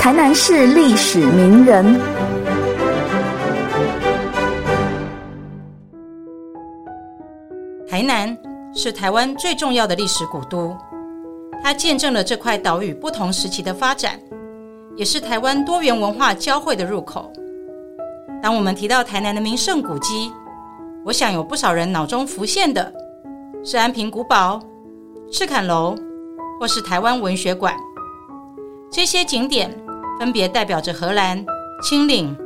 台南市历史名人。台南是台湾最重要的历史古都，它见证了这块岛屿不同时期的发展，也是台湾多元文化交汇的入口。当我们提到台南的名胜古迹，我想有不少人脑中浮现的是安平古堡、赤坎楼，或是台湾文学馆。这些景点分别代表着荷兰、清领、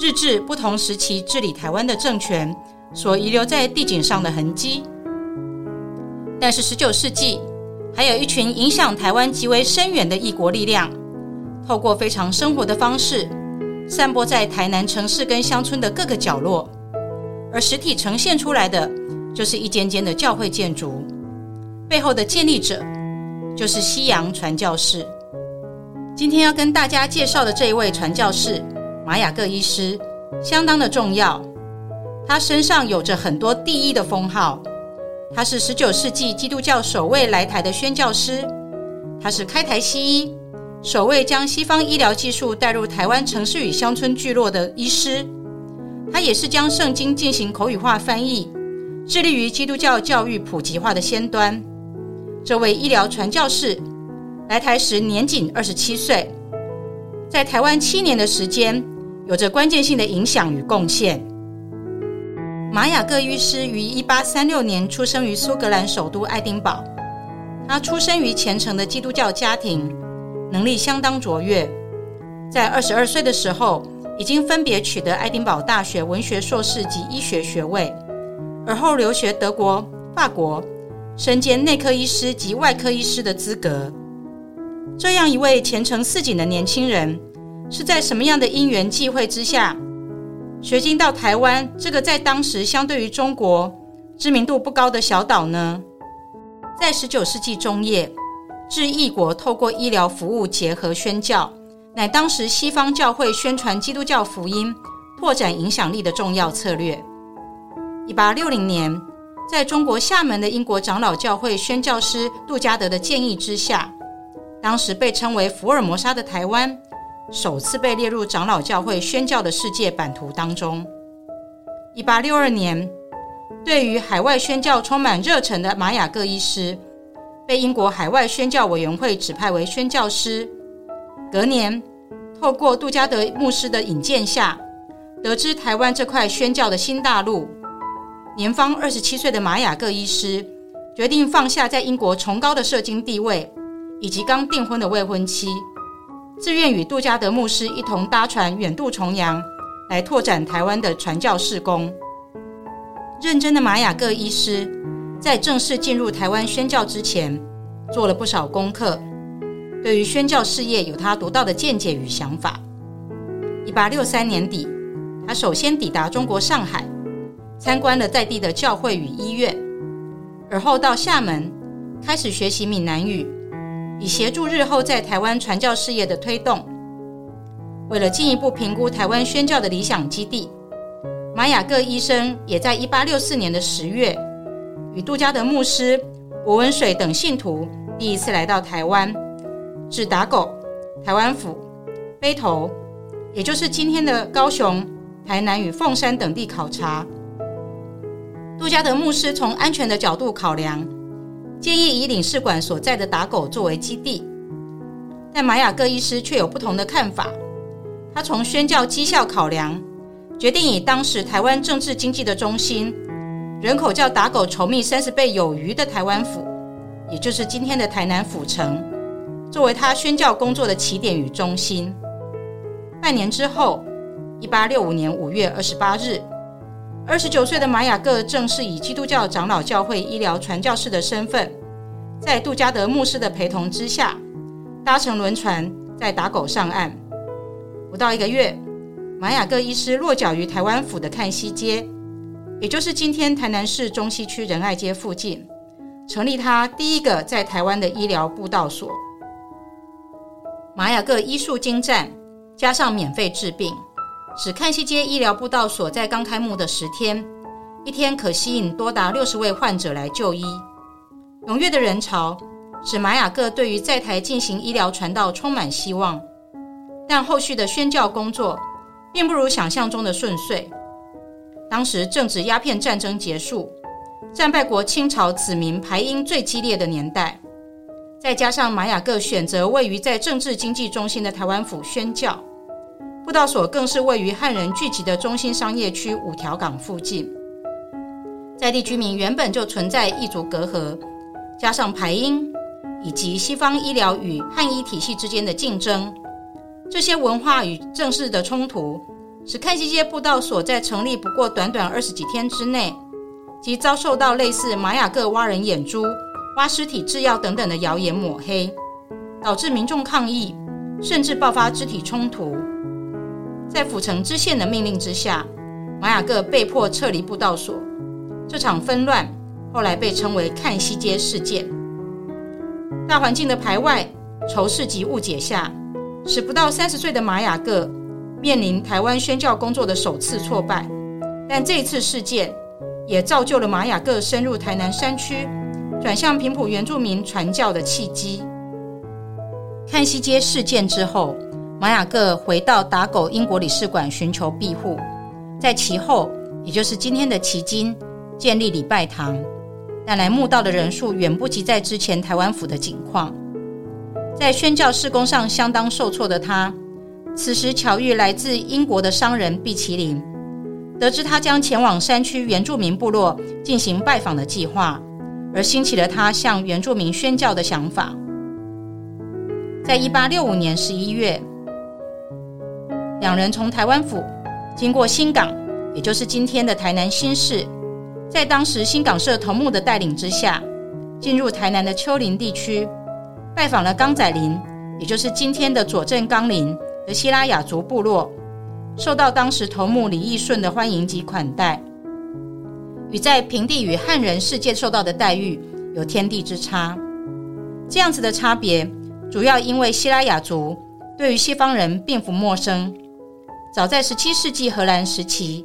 日治不同时期治理台湾的政权所遗留在地景上的痕迹。但是，十九世纪还有一群影响台湾极为深远的异国力量，透过非常生活的方式，散播在台南城市跟乡村的各个角落，而实体呈现出来的就是一间间的教会建筑，背后的建立者就是西洋传教士。今天要跟大家介绍的这一位传教士马雅各医师，相当的重要，他身上有着很多第一的封号。他是十九世纪基督教首位来台的宣教师，他是开台西医，首位将西方医疗技术带入台湾城市与乡村聚落的医师，他也是将圣经进行口语化翻译，致力于基督教教育普及化的先端。这位医疗传教士来台时年仅二十七岁，在台湾七年的时间，有着关键性的影响与贡献。玛雅各医师于一八三六年出生于苏格兰首都爱丁堡。他出生于虔诚的基督教家庭，能力相当卓越。在二十二岁的时候，已经分别取得爱丁堡大学文学硕士及医学学位，而后留学德国、法国，身兼内科医师及外科医师的资格。这样一位前程似锦的年轻人，是在什么样的因缘际会之下？学经到台湾这个在当时相对于中国知名度不高的小岛呢，在十九世纪中叶，至异国透过医疗服务结合宣教，乃当时西方教会宣传基督教福音、拓展影响力的重要策略。一八六零年，在中国厦门的英国长老教会宣教师杜加德的建议之下，当时被称为福尔摩沙的台湾。首次被列入长老教会宣教的世界版图当中。一八六二年，对于海外宣教充满热忱的玛雅各医师，被英国海外宣教委员会指派为宣教师。隔年，透过杜加德牧师的引荐下，得知台湾这块宣教的新大陆。年方二十七岁的玛雅各医师，决定放下在英国崇高的社经地位，以及刚订婚的未婚妻。自愿与杜加德牧师一同搭船远渡重洋，来拓展台湾的传教事工。认真的玛雅各医师，在正式进入台湾宣教之前，做了不少功课，对于宣教事业有他独到的见解与想法。一八六三年底，他首先抵达中国上海，参观了在地的教会与医院，而后到厦门，开始学习闽南语。以协助日后在台湾传教事业的推动。为了进一步评估台湾宣教的理想基地，玛雅各医生也在一八六四年的十月，与杜加德牧师、博文水等信徒第一次来到台湾，至打狗、台湾府、背头，也就是今天的高雄、台南与凤山等地考察。杜加德牧师从安全的角度考量。建议以领事馆所在的打狗作为基地，但玛雅各医师却有不同的看法。他从宣教绩效考量，决定以当时台湾政治经济的中心、人口较打狗稠密三十倍有余的台湾府，也就是今天的台南府城，作为他宣教工作的起点与中心。半年之后，一八六五年五月二十八日。二十九岁的玛雅各正是以基督教长老教会医疗传教士的身份，在杜加德牧师的陪同之下，搭乘轮船在打狗上岸。不到一个月，玛雅各医师落脚于台湾府的看西街，也就是今天台南市中西区仁爱街附近，成立他第一个在台湾的医疗布道所。玛雅各医术精湛，加上免费治病。只看西街医疗步道所在刚开幕的十天，一天可吸引多达六十位患者来就医。踊跃的人潮使玛雅各对于在台进行医疗传道充满希望。但后续的宣教工作并不如想象中的顺遂。当时正值鸦片战争结束，战败国清朝子民排英最激烈的年代，再加上马雅各选择位于在政治经济中心的台湾府宣教，布道所更是位于汉人聚集的中心商业区五条港附近，在地居民原本就存在异族隔阂，加上排英以及西方医疗与汉医体系之间的竞争，这些文化与政治的冲突。使看西街布道所在成立不过短短二十几天之内，即遭受到类似玛雅各挖人眼珠、挖尸体制药等等的谣言抹黑，导致民众抗议，甚至爆发肢体冲突。在府城知县的命令之下，玛雅各被迫撤离布道所。这场纷乱后来被称为看西街事件。大环境的排外、仇视及误解下，使不到三十岁的玛雅各。面临台湾宣教工作的首次挫败，但这次事件也造就了玛雅各深入台南山区，转向平埔原住民传教的契机。看西街事件之后，玛雅各回到打狗英国领事馆寻求庇护，在其后，也就是今天的旗津建立礼拜堂，但来墓道的人数远不及在之前台湾府的景况，在宣教事工上相当受挫的他。此时巧遇来自英国的商人毕其林，得知他将前往山区原住民部落进行拜访的计划，而兴起了他向原住民宣教的想法。在一八六五年十一月，两人从台湾府经过新港，也就是今天的台南新市，在当时新港社头目的带领之下，进入台南的丘陵地区，拜访了冈仔林，也就是今天的左镇冈林。的希拉雅族部落受到当时头目李义顺的欢迎及款待，与在平地与汉人世界受到的待遇有天地之差。这样子的差别，主要因为希拉雅族对于西方人并不陌生。早在十七世纪荷兰时期，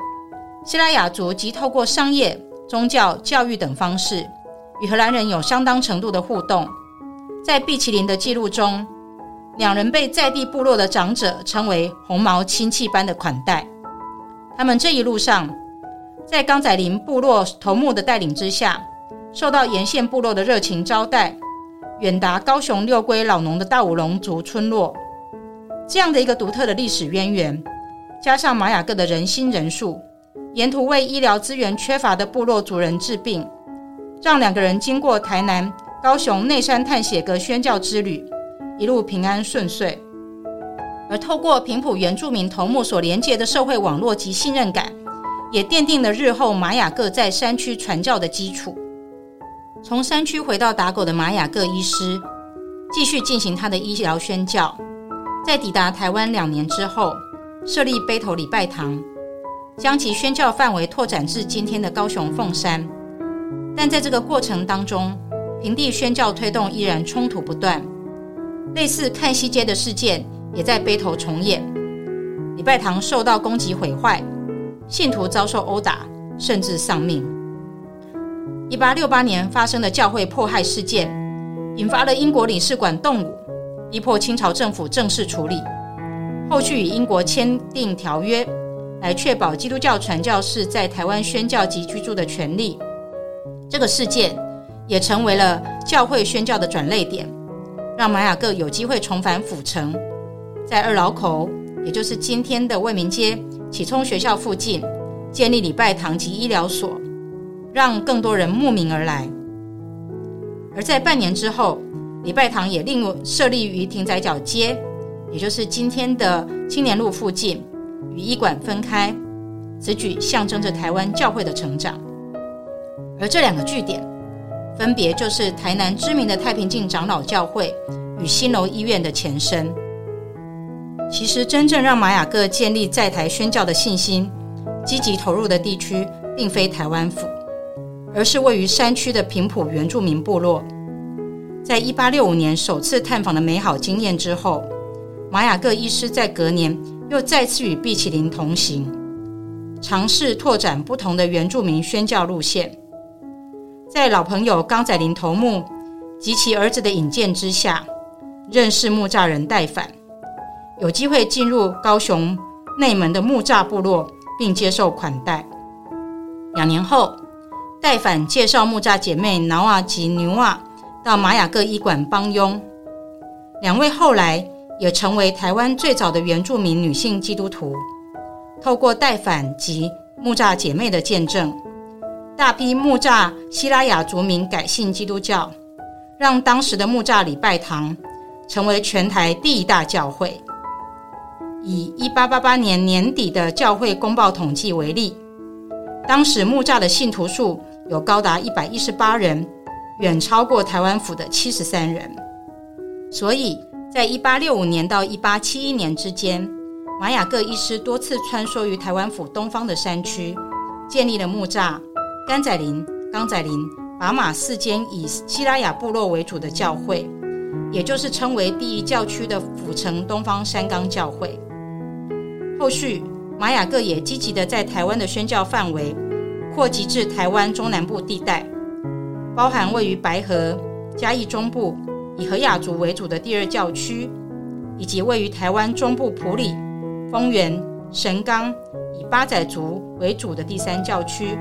希拉雅族即透过商业、宗教、教育等方式，与荷兰人有相当程度的互动。在毕麒麟的记录中。两人被在地部落的长者称为“红毛亲戚”般的款待。他们这一路上，在冈仔林部落头目的带领之下，受到沿线部落的热情招待，远达高雄六龟老农的大武龙族村落。这样的一个独特的历史渊源，加上玛雅各的人心人数，沿途为医疗资源缺乏的部落族人治病，让两个人经过台南、高雄内山探血阁宣教之旅。一路平安顺遂，而透过平埔原住民头目所连接的社会网络及信任感，也奠定了日后玛雅各在山区传教的基础。从山区回到打狗的玛雅各医师，继续进行他的医疗宣教。在抵达台湾两年之后，设立背头礼拜堂，将其宣教范围拓展至今天的高雄凤山。但在这个过程当中，平地宣教推动依然冲突不断。类似看西街的事件也在背头重演，礼拜堂受到攻击毁坏，信徒遭受殴打，甚至丧命。一八六八年发生的教会迫害事件，引发了英国领事馆动武，逼迫清朝政府正式处理。后续与英国签订条约，来确保基督教传教士在台湾宣教及居住的权利。这个事件也成为了教会宣教的转捩点。让玛雅各有机会重返府城，在二老口，也就是今天的卫民街启聪学校附近，建立礼拜堂及医疗所，让更多人慕名而来。而在半年之后，礼拜堂也另设立于亭仔角街，也就是今天的青年路附近，与医馆分开。此举象征着台湾教会的成长。而这两个据点。分别就是台南知名的太平境长老教会与新楼医院的前身。其实，真正让玛雅各建立在台宣教的信心、积极投入的地区，并非台湾府，而是位于山区的平埔原住民部落。在一八六五年首次探访的美好经验之后，玛雅各医师在隔年又再次与毕奇林同行，尝试拓展不同的原住民宣教路线。在老朋友刚仔林头目及其儿子的引荐之下，认识木栅人戴反，有机会进入高雄内门的木栅部落，并接受款待。两年后，戴反介绍木栅姐妹挠瓦及牛瓦到玛雅各医馆帮佣。两位后来也成为台湾最早的原住民女性基督徒。透过代反及木栅姐妹的见证，大批木栅希拉雅族民改信基督教，让当时的木栅礼拜堂成为全台第一大教会。以一八八八年年底的教会公报统计为例，当时木栅的信徒数有高达一百一十八人，远超过台湾府的七十三人。所以在一八六五年到一八七一年之间，玛雅各医师多次穿梭于台湾府东方的山区，建立了木栅、甘仔林、冈仔林、把马四间以希拉雅部落为主的教会，也就是称为第一教区的府城东方山冈教会。后续，玛雅各也积极的在台湾的宣教范围扩及至台湾中南部地带，包含位于白河、嘉义中部以和雅族为主的第二教区，以及位于台湾中部埔里、丰原、神冈以八仔族为主的第三教区，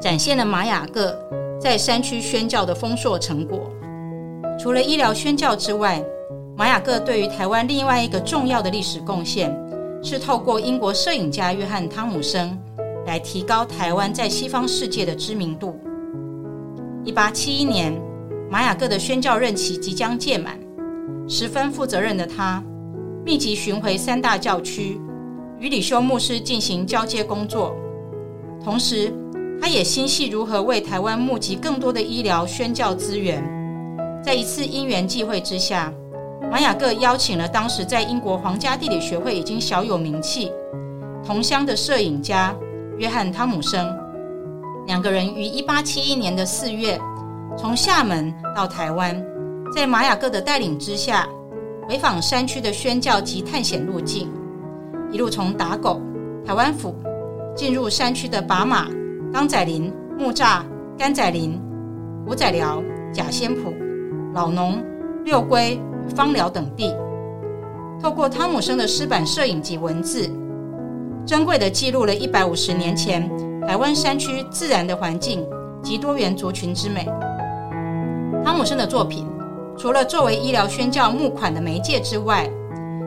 展现了玛雅各在山区宣教的丰硕成果。除了医疗宣教之外，玛雅各对于台湾另外一个重要的历史贡献。是透过英国摄影家约翰·汤姆森来提高台湾在西方世界的知名度。一八七一年，玛雅各的宣教任期即将届满，十分负责任的他，密集巡回三大教区，与李修牧师进行交接工作。同时，他也心系如何为台湾募集更多的医疗宣教资源。在一次因缘际会之下。玛雅各邀请了当时在英国皇家地理学会已经小有名气、同乡的摄影家约翰·汤姆森，两个人于一八七一年的四月从厦门到台湾，在玛雅各的带领之下，回访山区的宣教及探险路径，一路从打狗、台湾府，进入山区的把马、冈仔林、木栅、甘仔林、五仔寮、假仙埔、老农、六龟。芳寮等地，透过汤姆生的湿版摄影及文字，珍贵的记录了一百五十年前台湾山区自然的环境及多元族群之美。汤姆森的作品，除了作为医疗宣教募款的媒介之外，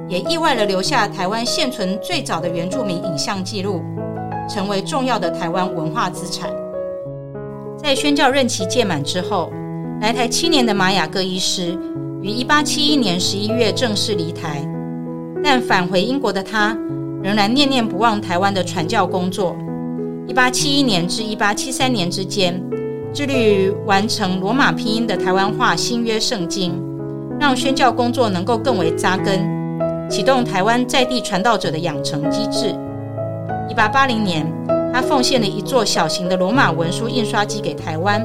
也意外地留下台湾现存最早的原住民影像记录，成为重要的台湾文化资产。在宣教任期届满之后，来台七年的玛雅各医师。于一八七一年十一月正式离台，但返回英国的他仍然念念不忘台湾的传教工作。一八七一年至一八七三年之间，致力于完成罗马拼音的台湾化新约圣经，让宣教工作能够更为扎根，启动台湾在地传道者的养成机制。一八八零年，他奉献了一座小型的罗马文书印刷机给台湾，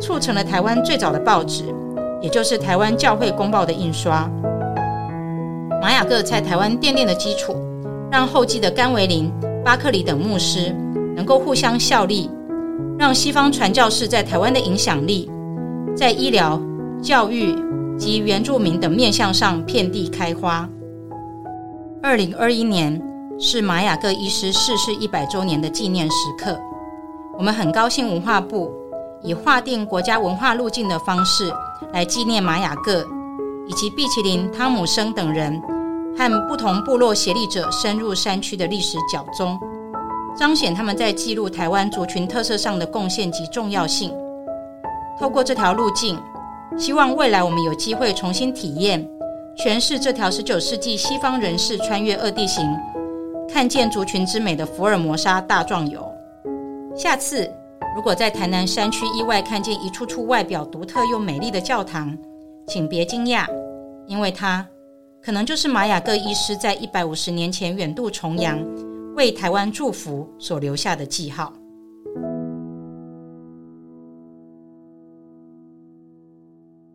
促成了台湾最早的报纸。也就是台湾教会公报的印刷，玛雅各在台湾奠定的基础，让后继的甘维林、巴克里等牧师能够互相效力，让西方传教士在台湾的影响力，在医疗、教育及原住民等面向上遍地开花。二零二一年是玛雅各医师逝世一百周年的纪念时刻，我们很高兴文化部以划定国家文化路径的方式。来纪念玛雅各以及毕奇林、汤姆生等人和不同部落协力者深入山区的历史角踪，彰显他们在记录台湾族群特色上的贡献及重要性。透过这条路径，希望未来我们有机会重新体验、诠释这条十九世纪西方人士穿越二地形，看见族群之美的福尔摩沙大壮游。下次。如果在台南山区意外看见一处处外表独特又美丽的教堂，请别惊讶，因为它可能就是玛雅各医师在一百五十年前远渡重洋，为台湾祝福所留下的记号。